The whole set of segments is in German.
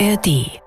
ARD.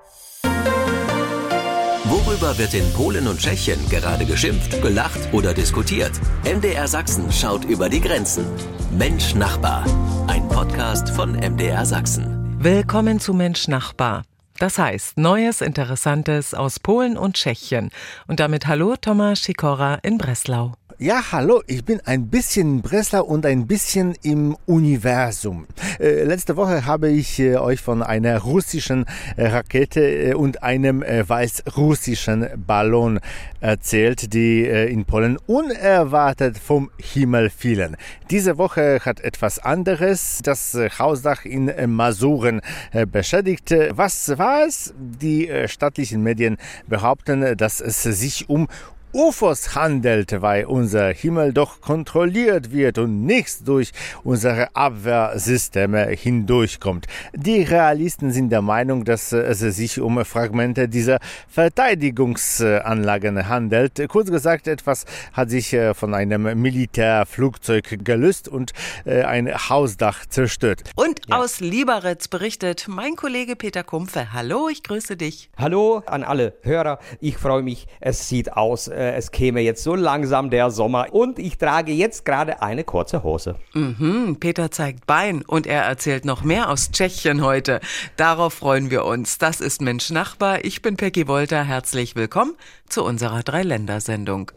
Worüber wird in Polen und Tschechien gerade geschimpft, gelacht oder diskutiert? MDR Sachsen schaut über die Grenzen. Mensch Nachbar. Ein Podcast von MDR Sachsen. Willkommen zu Mensch Nachbar. Das heißt, Neues, Interessantes aus Polen und Tschechien. Und damit hallo Thomas Sikora in Breslau. Ja, hallo, ich bin ein bisschen in Breslau und ein bisschen im Universum. Äh, letzte Woche habe ich äh, euch von einer russischen äh, Rakete äh, und einem äh, weißrussischen Ballon erzählt, die äh, in Polen unerwartet vom Himmel fielen. Diese Woche hat etwas anderes das Hausdach in Masuren beschädigt. Was war es? Die staatlichen Medien behaupten, dass es sich um UFOs handelt, weil unser Himmel doch kontrolliert wird und nichts durch unsere Abwehrsysteme hindurchkommt. Die Realisten sind der Meinung, dass es sich um Fragmente dieser Verteidigungsanlagen handelt. Kurz gesagt, etwas hat sich äh, von einem Militärflugzeug gelöst und äh, ein Hausdach zerstört. Und ja. aus Lieberitz berichtet mein Kollege Peter Kumpfe. Hallo, ich grüße dich. Hallo an alle Hörer. Ich freue mich. Es sieht aus äh, es käme jetzt so langsam der Sommer und ich trage jetzt gerade eine kurze Hose. Mhm, Peter zeigt Bein und er erzählt noch mehr aus Tschechien heute. Darauf freuen wir uns. Das ist Mensch Nachbar. Ich bin Peggy Wolter. Herzlich willkommen zu unserer Dreiländersendung.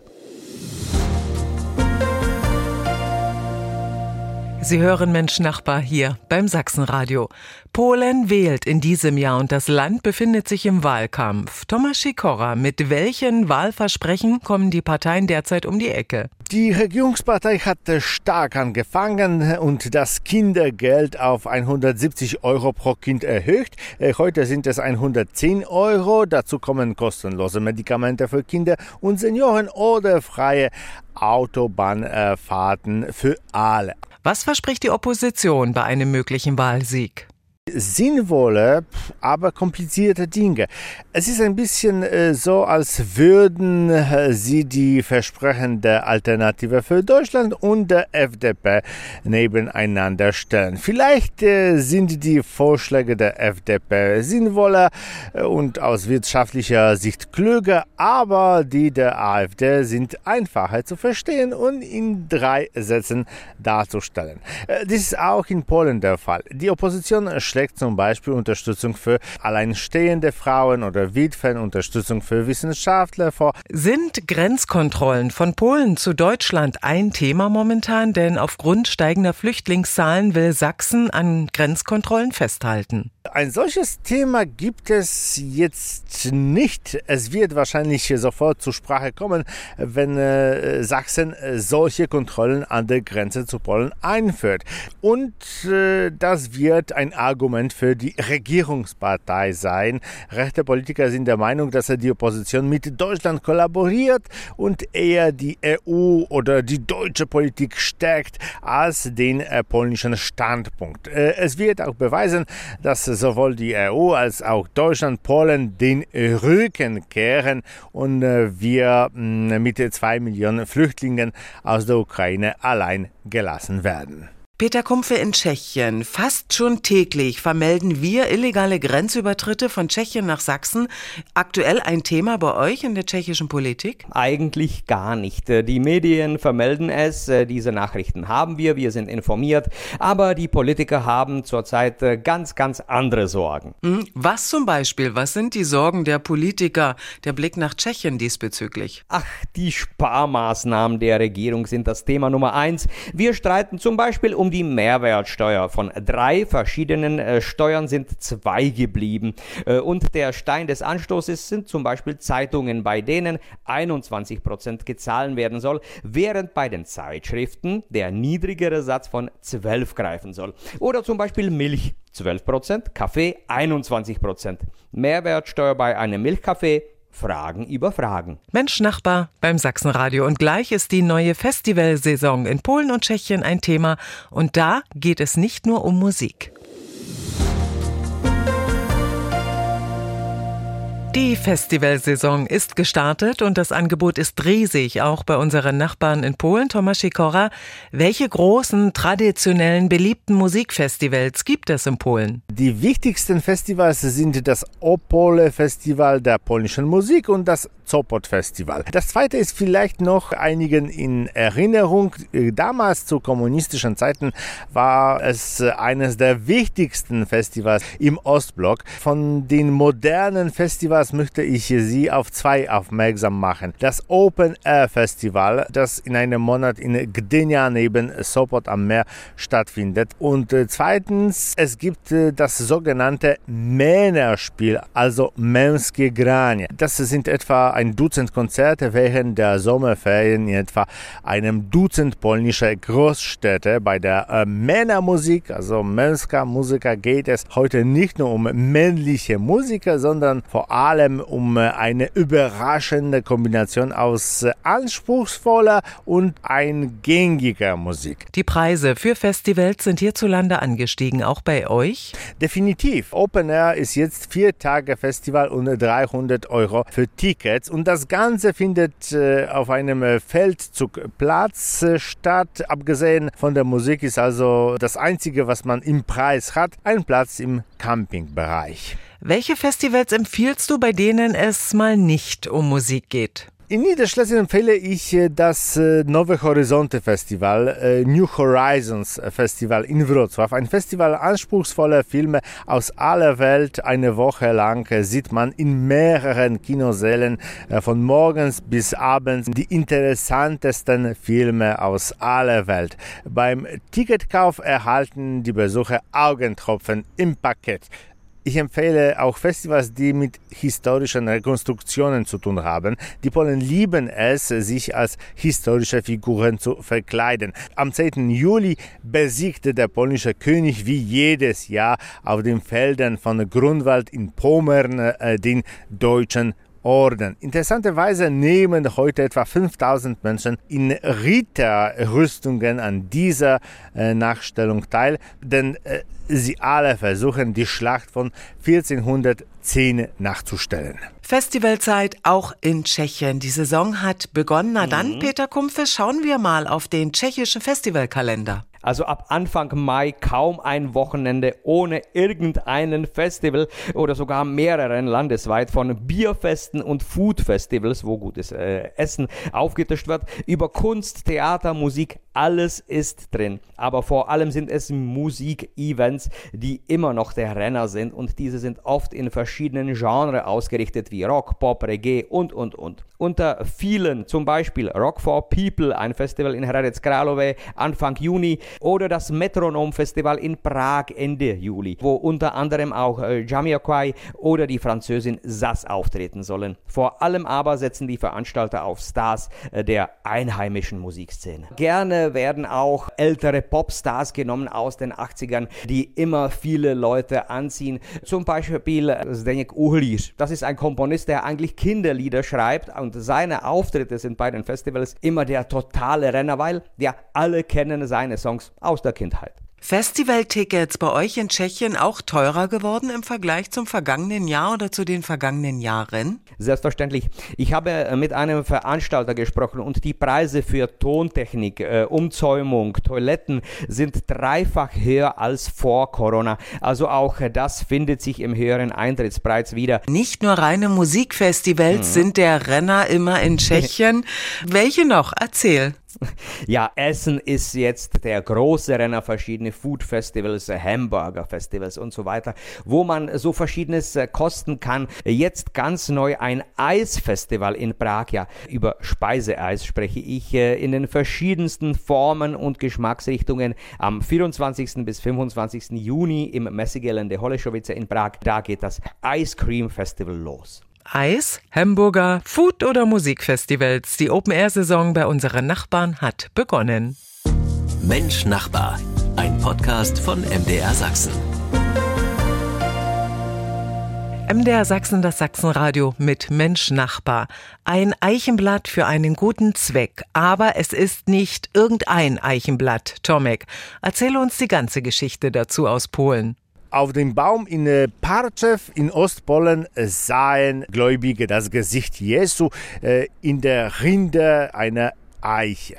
Sie hören Mensch Nachbar hier beim Sachsenradio. Polen wählt in diesem Jahr und das Land befindet sich im Wahlkampf. Thomas Sikora, mit welchen Wahlversprechen kommen die Parteien derzeit um die Ecke? Die Regierungspartei hat stark angefangen und das Kindergeld auf 170 Euro pro Kind erhöht. Äh, heute sind es 110 Euro. Dazu kommen kostenlose Medikamente für Kinder und Senioren oder freie Autobahnfahrten für alle. Was verspricht die Opposition bei einem möglichen Wahlsieg? Sinnvolle, aber komplizierte Dinge. Es ist ein bisschen äh, so, als würden äh, sie die Versprechen der Alternative für Deutschland und der FDP nebeneinander stellen. Vielleicht äh, sind die Vorschläge der FDP sinnvoller und aus wirtschaftlicher Sicht klüger, aber die der AfD sind einfacher zu verstehen und in drei Sätzen darzustellen. Dies ist auch in Polen der Fall. Die Opposition schlägt zum Beispiel Unterstützung für alleinstehende Frauen oder Witwen, Unterstützung für Wissenschaftler vor. Sind Grenzkontrollen von Polen zu Deutschland ein Thema momentan? Denn aufgrund steigender Flüchtlingszahlen will Sachsen an Grenzkontrollen festhalten. Ein solches Thema gibt es jetzt nicht. Es wird wahrscheinlich sofort zur Sprache kommen, wenn äh, Sachsen äh, solche Kontrollen an der Grenze zu Polen einführt. Und äh, das wird ein Argument für die Regierungspartei sein. Rechte Politiker sind der Meinung, dass die Opposition mit Deutschland kollaboriert und eher die EU oder die deutsche Politik stärkt als den äh, polnischen Standpunkt. Äh, es wird auch beweisen, dass sowohl die EU als auch Deutschland Polen den Rücken kehren und äh, wir mm, mit zwei Millionen Flüchtlingen aus der Ukraine allein gelassen werden. Peter Kumpfe in Tschechien. Fast schon täglich vermelden wir illegale Grenzübertritte von Tschechien nach Sachsen. Aktuell ein Thema bei euch in der tschechischen Politik? Eigentlich gar nicht. Die Medien vermelden es, diese Nachrichten haben wir, wir sind informiert, aber die Politiker haben zurzeit ganz, ganz andere Sorgen. Hm, was zum Beispiel? Was sind die Sorgen der Politiker? Der Blick nach Tschechien diesbezüglich? Ach, die Sparmaßnahmen der Regierung sind das Thema Nummer eins. Wir streiten zum Beispiel um die Mehrwertsteuer. Von drei verschiedenen äh, Steuern sind zwei geblieben. Äh, und der Stein des Anstoßes sind zum Beispiel Zeitungen, bei denen 21 Prozent gezahlt werden soll, während bei den Zeitschriften der niedrigere Satz von 12 greifen soll. Oder zum Beispiel Milch 12 Prozent, Kaffee 21 Prozent. Mehrwertsteuer bei einem Milchkaffee Fragen über Fragen. Mensch Nachbar beim Sachsenradio. Und gleich ist die neue Festivalsaison in Polen und Tschechien ein Thema. Und da geht es nicht nur um Musik. Die Festivalsaison ist gestartet und das Angebot ist riesig, auch bei unseren Nachbarn in Polen. Thomas Sikora, welche großen, traditionellen, beliebten Musikfestivals gibt es in Polen? Die wichtigsten Festivals sind das Opole Festival der polnischen Musik und das Sopot Festival. Das zweite ist vielleicht noch einigen in Erinnerung. Damals zu kommunistischen Zeiten war es eines der wichtigsten Festivals im Ostblock. Von den modernen Festivals Besonders möchte ich Sie auf zwei aufmerksam machen. Das Open Air Festival, das in einem Monat in Gdynia neben Sopot am Meer stattfindet. Und äh, zweitens, es gibt äh, das sogenannte Männerspiel, also Męskie Granie. Das sind etwa ein Dutzend Konzerte während der Sommerferien in etwa einem Dutzend polnischer Großstädte. Bei der äh, Männermusik, also Męska Musiker, geht es heute nicht nur um männliche Musiker, sondern vor allem allem um äh, eine überraschende Kombination aus äh, anspruchsvoller und eingängiger Musik. Die Preise für Festivals sind hierzulande angestiegen, auch bei euch? Definitiv. Open Air ist jetzt vier Tage Festival und 300 Euro für Tickets. Und das Ganze findet äh, auf einem Feldzugplatz statt. Abgesehen von der Musik ist also das Einzige, was man im Preis hat, ein Platz im Campingbereich. Welche Festivals empfiehlst du, bei denen es mal nicht um Musik geht? In Niederschlesien empfehle ich äh, das äh, Nowe Horizonte Festival, äh, New Horizons Festival in Wrocław. Ein Festival anspruchsvoller Filme aus aller Welt. Eine Woche lang sieht man in mehreren Kinosälen von morgens bis abends die interessantesten Filme aus aller Welt. Beim Ticketkauf erhalten die Besucher Augentropfen im Paket. Ich empfehle auch Festivals, die mit historischen Rekonstruktionen zu tun haben. Die Polen lieben es, sich als historische Figuren zu verkleiden. Am 10. Juli besiegte der polnische König wie jedes Jahr auf den Feldern von Grunwald in Pommern äh, den deutschen Orden. Interessanterweise nehmen heute etwa 5000 Menschen in Ritterrüstungen an dieser äh, Nachstellung teil, denn äh, sie alle versuchen, die Schlacht von 1410 nachzustellen. Festivalzeit auch in Tschechien. Die Saison hat begonnen. Na dann, mhm. Peter Kumpfe, schauen wir mal auf den tschechischen Festivalkalender. Also ab Anfang Mai kaum ein Wochenende ohne irgendeinen Festival oder sogar mehreren landesweit von Bierfesten und Foodfestivals, wo gutes äh, Essen aufgetischt wird, über Kunst, Theater, Musik, alles ist drin. Aber vor allem sind es Musik-Events, die immer noch der Renner sind und diese sind oft in verschiedenen Genres ausgerichtet wie Rock, Pop, Reggae und und und. Unter vielen, zum Beispiel Rock for People, ein Festival in Hradec Králové Anfang Juni, oder das Metronom Festival in Prag Ende Juli, wo unter anderem auch äh, Jamiroquai oder die Französin Sass auftreten sollen. Vor allem aber setzen die Veranstalter auf Stars äh, der einheimischen Musikszene. Gerne werden auch ältere Popstars genommen aus den 80ern, die immer viele Leute anziehen. Zum Beispiel Zdeněk Uhlir. Das ist ein Komponist, der eigentlich Kinderlieder schreibt und seine Auftritte sind bei den Festivals immer der totale Renner, weil ja alle kennen seine Songs Songs aus der Kindheit. Festivaltickets bei euch in Tschechien auch teurer geworden im Vergleich zum vergangenen Jahr oder zu den vergangenen Jahren? Selbstverständlich. Ich habe äh, mit einem Veranstalter gesprochen und die Preise für Tontechnik, äh, Umzäumung, Toiletten sind dreifach höher als vor Corona. Also auch das findet sich im höheren Eintrittspreis wieder. Nicht nur reine Musikfestivals mhm. sind der Renner immer in Tschechien. Welche noch? Erzähl. Ja, Essen ist jetzt der große Renner, verschiedene Food Festivals, Hamburger Festivals und so weiter, wo man so verschiedenes äh, kosten kann. Jetzt ganz neu ein Eisfestival in Prag. Ja, über Speiseeis spreche ich äh, in den verschiedensten Formen und Geschmacksrichtungen am 24. bis 25. Juni im Messegelände Holeschowice in Prag. Da geht das Ice Cream Festival los. Eis, Hamburger, Food- oder Musikfestivals. Die Open-Air-Saison bei unseren Nachbarn hat begonnen. Mensch Nachbar, ein Podcast von MDR Sachsen. MDR Sachsen, das Sachsenradio mit Mensch Nachbar. Ein Eichenblatt für einen guten Zweck. Aber es ist nicht irgendein Eichenblatt. Tomek, erzähle uns die ganze Geschichte dazu aus Polen. Auf dem Baum in äh, Parchew in Ostpolen sahen Gläubige das Gesicht Jesu äh, in der Rinde einer Eiche.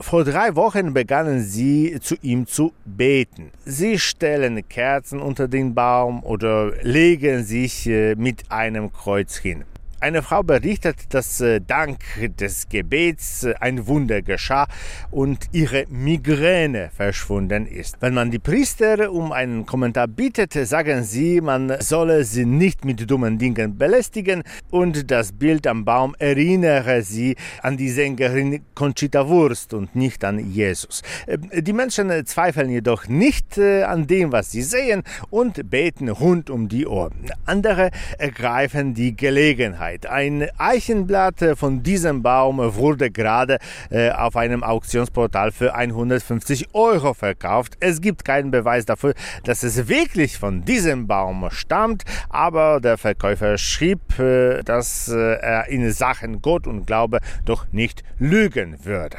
Vor drei Wochen begannen sie zu ihm zu beten. Sie stellen Kerzen unter den Baum oder legen sich äh, mit einem Kreuz hin. Eine Frau berichtet, dass äh, dank des Gebets äh, ein Wunder geschah und ihre Migräne verschwunden ist. Wenn man die Priester um einen Kommentar bittet, sagen sie, man solle sie nicht mit dummen Dingen belästigen und das Bild am Baum erinnere sie an die Sängerin Conchita Wurst und nicht an Jesus. Äh, die Menschen zweifeln jedoch nicht an dem, was sie sehen und beten rund um die Ohren. Andere ergreifen die Gelegenheit. Sicherheit. Ein Eichenblatt äh, von diesem Baum wurde gerade äh, auf einem Auktionsportal für 150 Euro verkauft. Es gibt keinen Beweis dafür, dass es wirklich von diesem Baum stammt, aber der Verkäufer schrieb, äh, dass er in Sachen Gott und Glaube doch nicht lügen würde.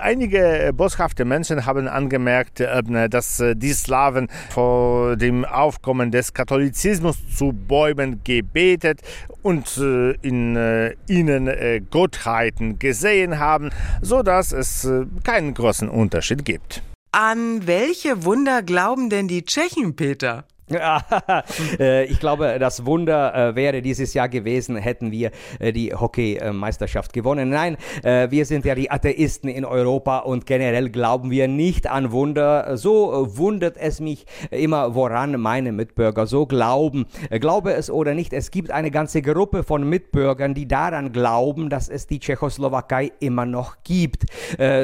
Einige boshafte Menschen haben angemerkt, dass die Slawen vor dem Aufkommen des Katholizismus zu Bäumen gebetet und in äh, ihnen äh, Gottheiten gesehen haben, so dass es äh, keinen großen Unterschied gibt. An welche Wunder glauben denn die Tschechen, Peter? Äh, ich glaube, das Wunder äh, wäre dieses Jahr gewesen, hätten wir äh, die Hockeymeisterschaft gewonnen. Nein, wir sind ja die Atheisten in Europa und generell glauben wir nicht an Wunder. So wundert es mich immer, woran meine Mitbürger so glauben. Glaube es oder nicht, es gibt eine ganze Gruppe von Mitbürgern, die daran glauben, dass es die Tschechoslowakei immer noch gibt.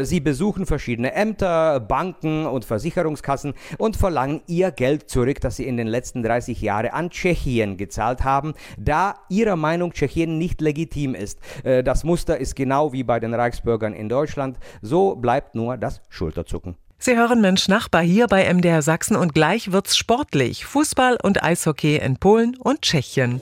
Sie besuchen verschiedene Ämter, Banken und Versicherungskassen und verlangen ihr Geld zurück, das sie in den letzten 30 Jahren an Tschechien gezahlt haben, da ihrer Meinung Tschechien nicht legitim ist. Äh, das Muster ist genau wie bei den Reichsbürgern in Deutschland. So bleibt nur das Schulterzucken. Sie hören Mensch Nachbar hier bei MDR Sachsen und gleich wird's sportlich. Fußball und Eishockey in Polen und Tschechien.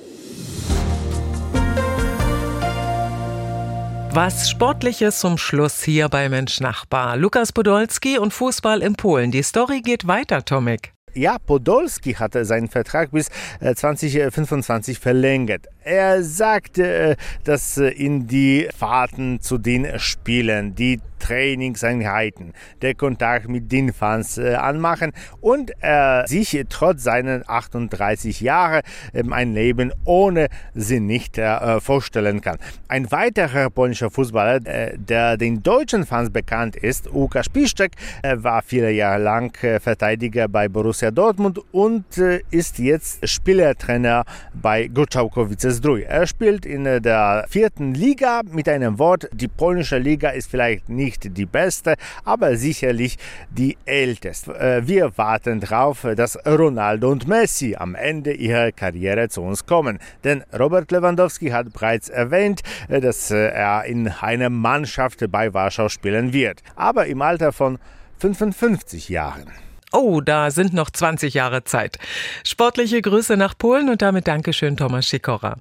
Was Sportliches zum Schluss hier bei Mensch Nachbar. Lukas Podolski und Fußball in Polen. Die Story geht weiter, Tomik. Ja, Podolski hatte seinen Vertrag bis 2025 äh, verlängert. Er sagte, äh, dass äh, in die Fahrten zu den Spielen, die Trainingseinheiten, der Kontakt mit den Fans äh, anmachen und er sich trotz seinen 38 Jahren ähm, ein Leben ohne sie nicht äh, vorstellen kann. Ein weiterer polnischer Fußballer, äh, der den deutschen Fans bekannt ist, Łukasz Piszczek, äh, war viele Jahre lang äh, Verteidiger bei Borussia Dortmund und äh, ist jetzt Spielertrainer bei Goczałkowice Zdrój. Er spielt in der vierten Liga mit einem Wort, die polnische Liga ist vielleicht nicht nicht die beste, aber sicherlich die älteste. Äh, wir warten darauf, dass Ronaldo und Messi am Ende ihrer Karriere zu uns kommen. Denn Robert Lewandowski hat bereits erwähnt, äh, dass äh, er in einer Mannschaft bei Warschau spielen wird. Aber im Alter von 55 Jahren. Oh, da sind noch 20 Jahre Zeit. Sportliche Grüße nach Polen und damit Dankeschön, Thomas Sikora.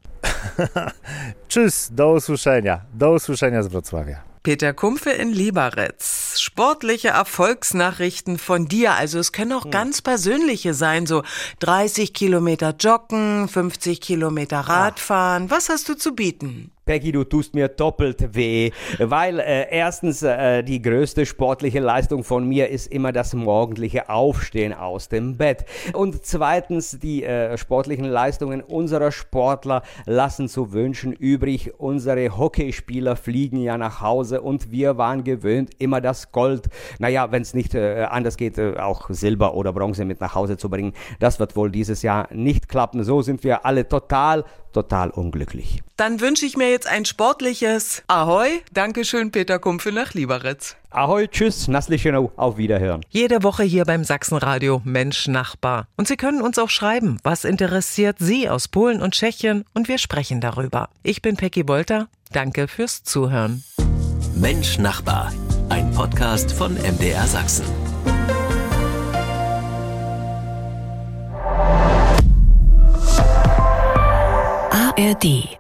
Tschüss, do usłyszenia. Do usłyszenia z Wrocławia. Peter Kumpfe in Liberec. Sportliche Erfolgsnachrichten von dir. Also es können auch hm. ganz persönliche sein, so 30 Kilometer joggen, 50 Kilometer Radfahren. Was hast du zu bieten? Peggy, du tust mir doppelt weh, weil äh, erstens äh, die größte sportliche Leistung von mir ist immer das morgendliche Aufstehen aus dem Bett. Und zweitens die äh, sportlichen Leistungen unserer Sportler lassen zu wünschen übrig. Unsere Hockeyspieler fliegen ja nach Hause und wir waren gewöhnt, immer das Gold, naja, wenn es nicht äh, anders geht, äh, auch Silber oder Bronze mit nach Hause zu bringen. Das wird wohl dieses Jahr nicht klappen. So sind wir alle total total unglücklich. Dann wünsche ich mir jetzt ein sportliches Ahoi. Dankeschön, Peter Kumpfe nach Lieberitz. Ahoi, tschüss, Nasslichenau, auf Wiederhören. Jede Woche hier beim Sachsenradio Mensch Nachbar. Und Sie können uns auch schreiben, was interessiert Sie aus Polen und Tschechien und wir sprechen darüber. Ich bin Peggy Bolter. Danke fürs Zuhören. Mensch Nachbar, ein Podcast von MDR Sachsen. ARD